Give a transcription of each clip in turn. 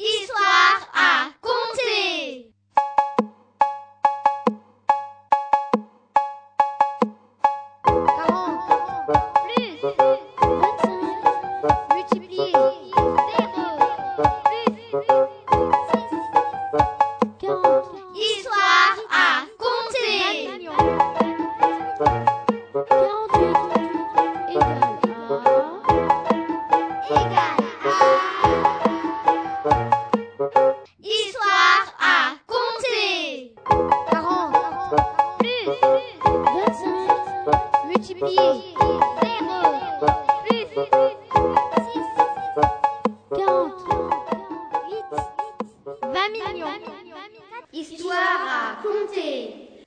Histoire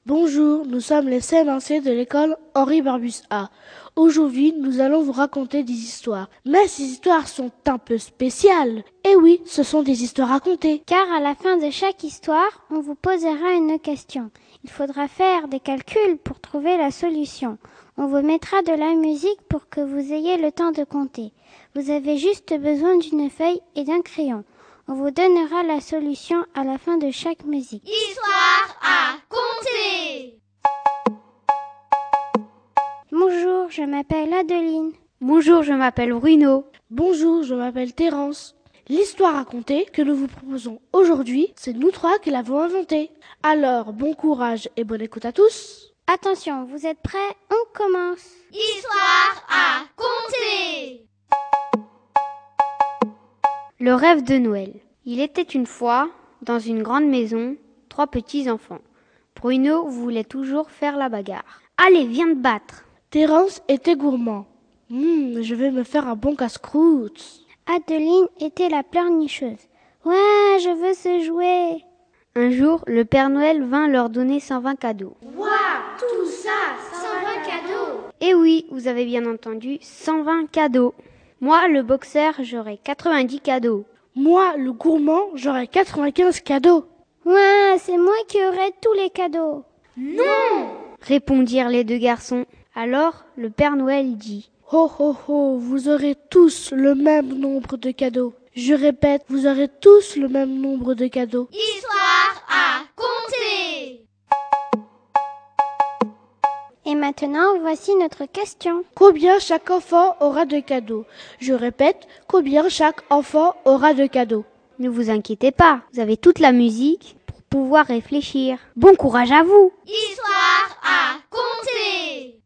Bonjour, nous sommes les CM1C de l'école Henri Barbus A. Aujourd'hui, nous allons vous raconter des histoires. Mais ces histoires sont un peu spéciales. Et oui, ce sont des histoires racontées. Car à la fin de chaque histoire, on vous posera une question. Il faudra faire des calculs pour trouver la solution. On vous mettra de la musique pour que vous ayez le temps de compter. Vous avez juste besoin d'une feuille et d'un crayon. On vous donnera la solution à la fin de chaque musique. Histoire à compter Bonjour, je m'appelle Adeline. Bonjour, je m'appelle Bruno. Bonjour, je m'appelle Terence. L'histoire racontée que nous vous proposons aujourd'hui, c'est nous trois qui l'avons inventée. Alors, bon courage et bonne écoute à tous. Attention, vous êtes prêts? On commence. Histoire à compter Le rêve de Noël. Il était une fois, dans une grande maison, trois petits enfants. Bruno voulait toujours faire la bagarre. Allez, viens te battre. Terence était gourmand. Hum, je vais me faire un bon casse-croûte. Adeline était la pleurnicheuse. Ouais, je veux ce jouet. Un jour, le Père Noël vint leur donner 120 cadeaux. Tout ça 120 cadeaux Eh oui, vous avez bien entendu, 120 cadeaux. Moi, le boxeur, j'aurai 90 cadeaux. Moi, le gourmand, j'aurai 95 cadeaux. Ouais, c'est moi qui aurai tous les cadeaux. Répondirent les deux garçons. Alors, le Père Noël dit Ho ho ho, vous aurez tous le même nombre de cadeaux. Je répète, vous aurez tous le même nombre de cadeaux. Histoire à compter Et maintenant, voici notre question. Combien chaque enfant aura de cadeaux? Je répète, combien chaque enfant aura de cadeaux? Ne vous inquiétez pas, vous avez toute la musique pour pouvoir réfléchir. Bon courage à vous Histoire à compter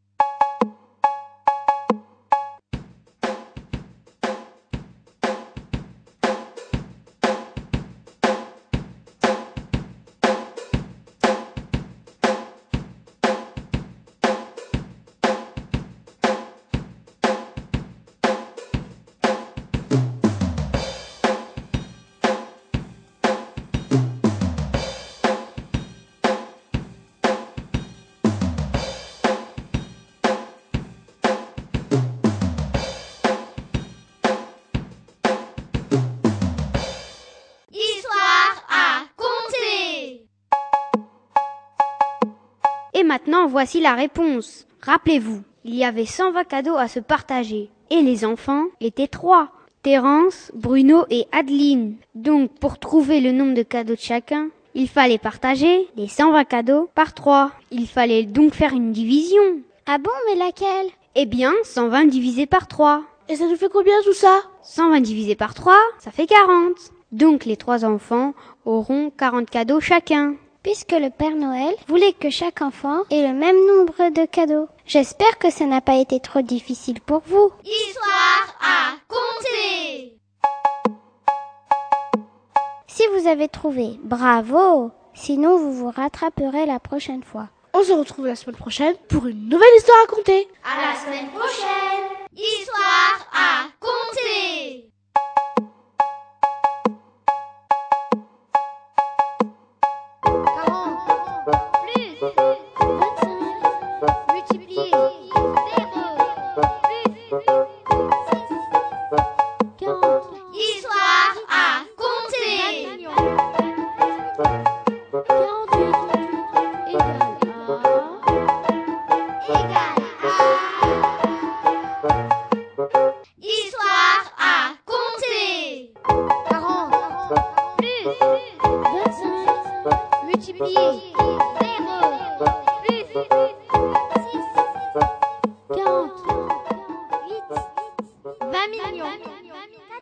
Et maintenant, voici la réponse. Rappelez-vous, il y avait 120 cadeaux à se partager. Et les enfants étaient trois. Terence, Bruno et Adeline. Donc, pour trouver le nombre de cadeaux de chacun, il fallait partager les 120 cadeaux par trois. Il fallait donc faire une division. Ah bon, mais laquelle? Eh bien, 120 divisé par 3. Et ça nous fait combien tout ça? 120 divisé par 3, ça fait 40. Donc les trois enfants auront 40 cadeaux chacun. Puisque le Père Noël voulait que chaque enfant ait le même nombre de cadeaux. J'espère que ça n'a pas été trop difficile pour vous. Histoire à compter Si vous avez trouvé, bravo Sinon, vous vous rattraperez la prochaine fois. On se retrouve la semaine prochaine pour une nouvelle histoire à raconter. À la semaine prochaine Pedro.